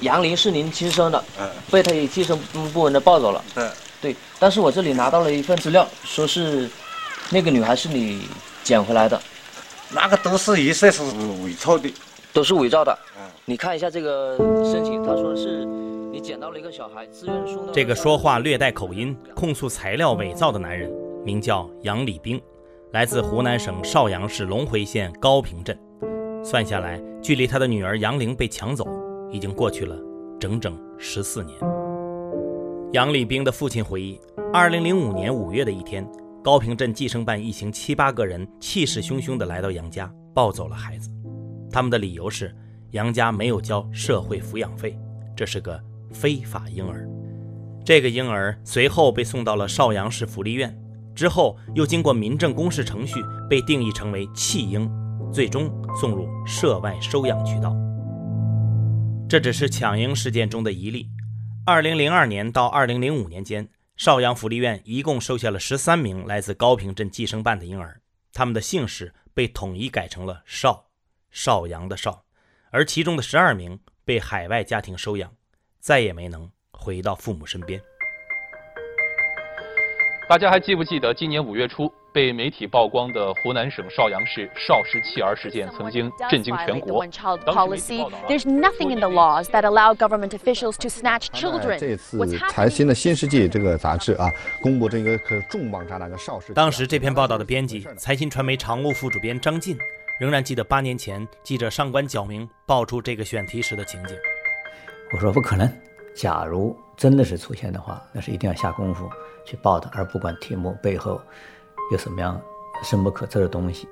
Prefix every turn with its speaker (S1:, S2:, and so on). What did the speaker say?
S1: 杨林是您亲生的，嗯被他以计生部门的抱走了。
S2: 嗯，
S1: 对。但是我这里拿到了一份资料，说是那个女孩是你捡回来的。
S2: 那个都是一些是伪造的，
S1: 都是伪造的。嗯，你看一下这个申请，他说是你捡到了一个小孩，自愿送到。
S3: 这个说话略带口音、控诉材料伪造的男人，名叫杨礼兵，来自湖南省邵阳市隆回县高坪镇。算下来，距离他的女儿杨玲被抢走，已经过去了整整十四年。杨礼兵的父亲回忆，二零零五年五月的一天。高坪镇计生办一行七八个人气势汹汹地来到杨家，抱走了孩子。他们的理由是杨家没有交社会抚养费，这是个非法婴儿。这个婴儿随后被送到了邵阳市福利院，之后又经过民政公示程序，被定义成为弃婴，最终送入涉外收养渠道。这只是抢婴事件中的一例。二零零二年到二零零五年间。邵阳福利院一共收下了十三名来自高平镇计生办的婴儿，他们的姓氏被统一改成了邵，邵阳的邵，而其中的十二名被海外家庭收养，再也没能回到父母身边。
S4: 大家还记不记得今年五月初？被媒体曝光的湖南省邵阳市邵氏弃儿事件曾经震惊全国。
S5: There's nothing in the laws that allow government officials to snatch children.
S6: 这次财新的新世纪这个杂志啊，公布这个可重磅炸弹的邵氏。
S3: 当时这篇报道的编辑财新传媒常务副主编张晋，仍然记得八年前记者上官皎明爆出这个选题时的情景。
S7: 我说不可能，假如真的是出现的话，那是一定要下功夫去报的，而不管题目背后。有什么样深不可测的东西？